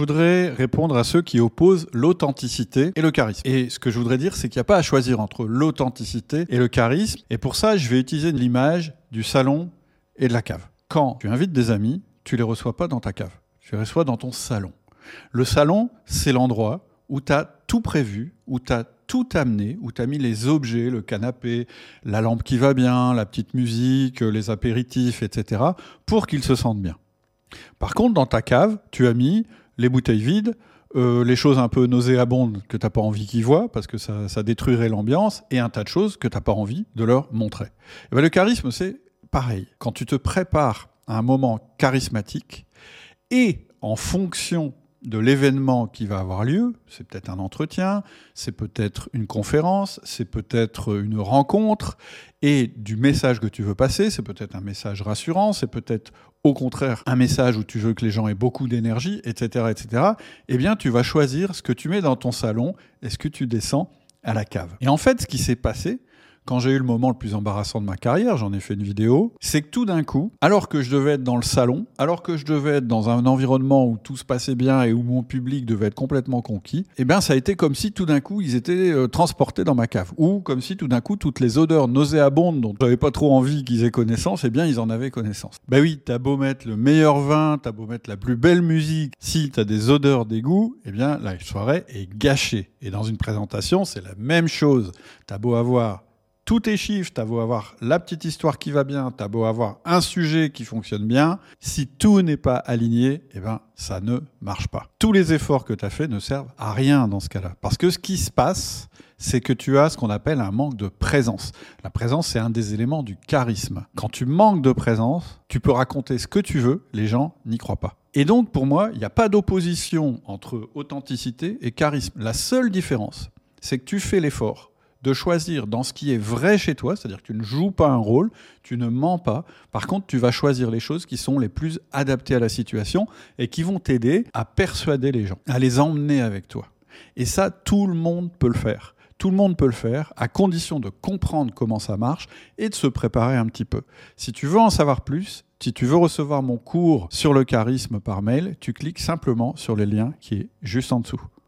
voudrais répondre à ceux qui opposent l'authenticité et le charisme. Et ce que je voudrais dire, c'est qu'il n'y a pas à choisir entre l'authenticité et le charisme. Et pour ça, je vais utiliser l'image du salon et de la cave. Quand tu invites des amis, tu les reçois pas dans ta cave. Tu les reçois dans ton salon. Le salon, c'est l'endroit où tu as tout prévu, où tu as tout amené, où tu as mis les objets, le canapé, la lampe qui va bien, la petite musique, les apéritifs, etc., pour qu'ils se sentent bien. Par contre, dans ta cave, tu as mis les bouteilles vides, euh, les choses un peu nauséabondes que tu n'as pas envie qu'ils voient, parce que ça, détruirait l'ambiance, et un tas de choses que tu n'as pas envie de leur montrer. Et ben, le charisme, c'est pareil. Quand tu te prépares à un moment charismatique, et en fonction de l'événement qui va avoir lieu, c'est peut-être un entretien, c'est peut-être une conférence, c'est peut-être une rencontre, et du message que tu veux passer, c'est peut-être un message rassurant, c'est peut-être au contraire un message où tu veux que les gens aient beaucoup d'énergie, etc., etc., eh bien tu vas choisir ce que tu mets dans ton salon et ce que tu descends à la cave. Et en fait, ce qui s'est passé, quand j'ai eu le moment le plus embarrassant de ma carrière, j'en ai fait une vidéo, c'est que tout d'un coup, alors que je devais être dans le salon, alors que je devais être dans un environnement où tout se passait bien et où mon public devait être complètement conquis, eh bien ça a été comme si tout d'un coup ils étaient euh, transportés dans ma cave. Ou comme si tout d'un coup toutes les odeurs nauséabondes dont j'avais pas trop envie qu'ils aient connaissance, eh bien ils en avaient connaissance. Ben oui, t'as beau mettre le meilleur vin, t'as beau mettre la plus belle musique, si t'as des odeurs d'égout, eh bien la soirée est gâchée. Et dans une présentation, c'est la même chose. T'as beau avoir tous tes chiffres, t'as beau avoir la petite histoire qui va bien, t'as beau avoir un sujet qui fonctionne bien, si tout n'est pas aligné, eh ben, ça ne marche pas. Tous les efforts que tu as faits ne servent à rien dans ce cas-là. Parce que ce qui se passe, c'est que tu as ce qu'on appelle un manque de présence. La présence, c'est un des éléments du charisme. Quand tu manques de présence, tu peux raconter ce que tu veux, les gens n'y croient pas. Et donc, pour moi, il n'y a pas d'opposition entre authenticité et charisme. La seule différence, c'est que tu fais l'effort de choisir dans ce qui est vrai chez toi, c'est-à-dire que tu ne joues pas un rôle, tu ne mens pas. Par contre, tu vas choisir les choses qui sont les plus adaptées à la situation et qui vont t'aider à persuader les gens, à les emmener avec toi. Et ça, tout le monde peut le faire. Tout le monde peut le faire, à condition de comprendre comment ça marche et de se préparer un petit peu. Si tu veux en savoir plus, si tu veux recevoir mon cours sur le charisme par mail, tu cliques simplement sur le lien qui est juste en dessous.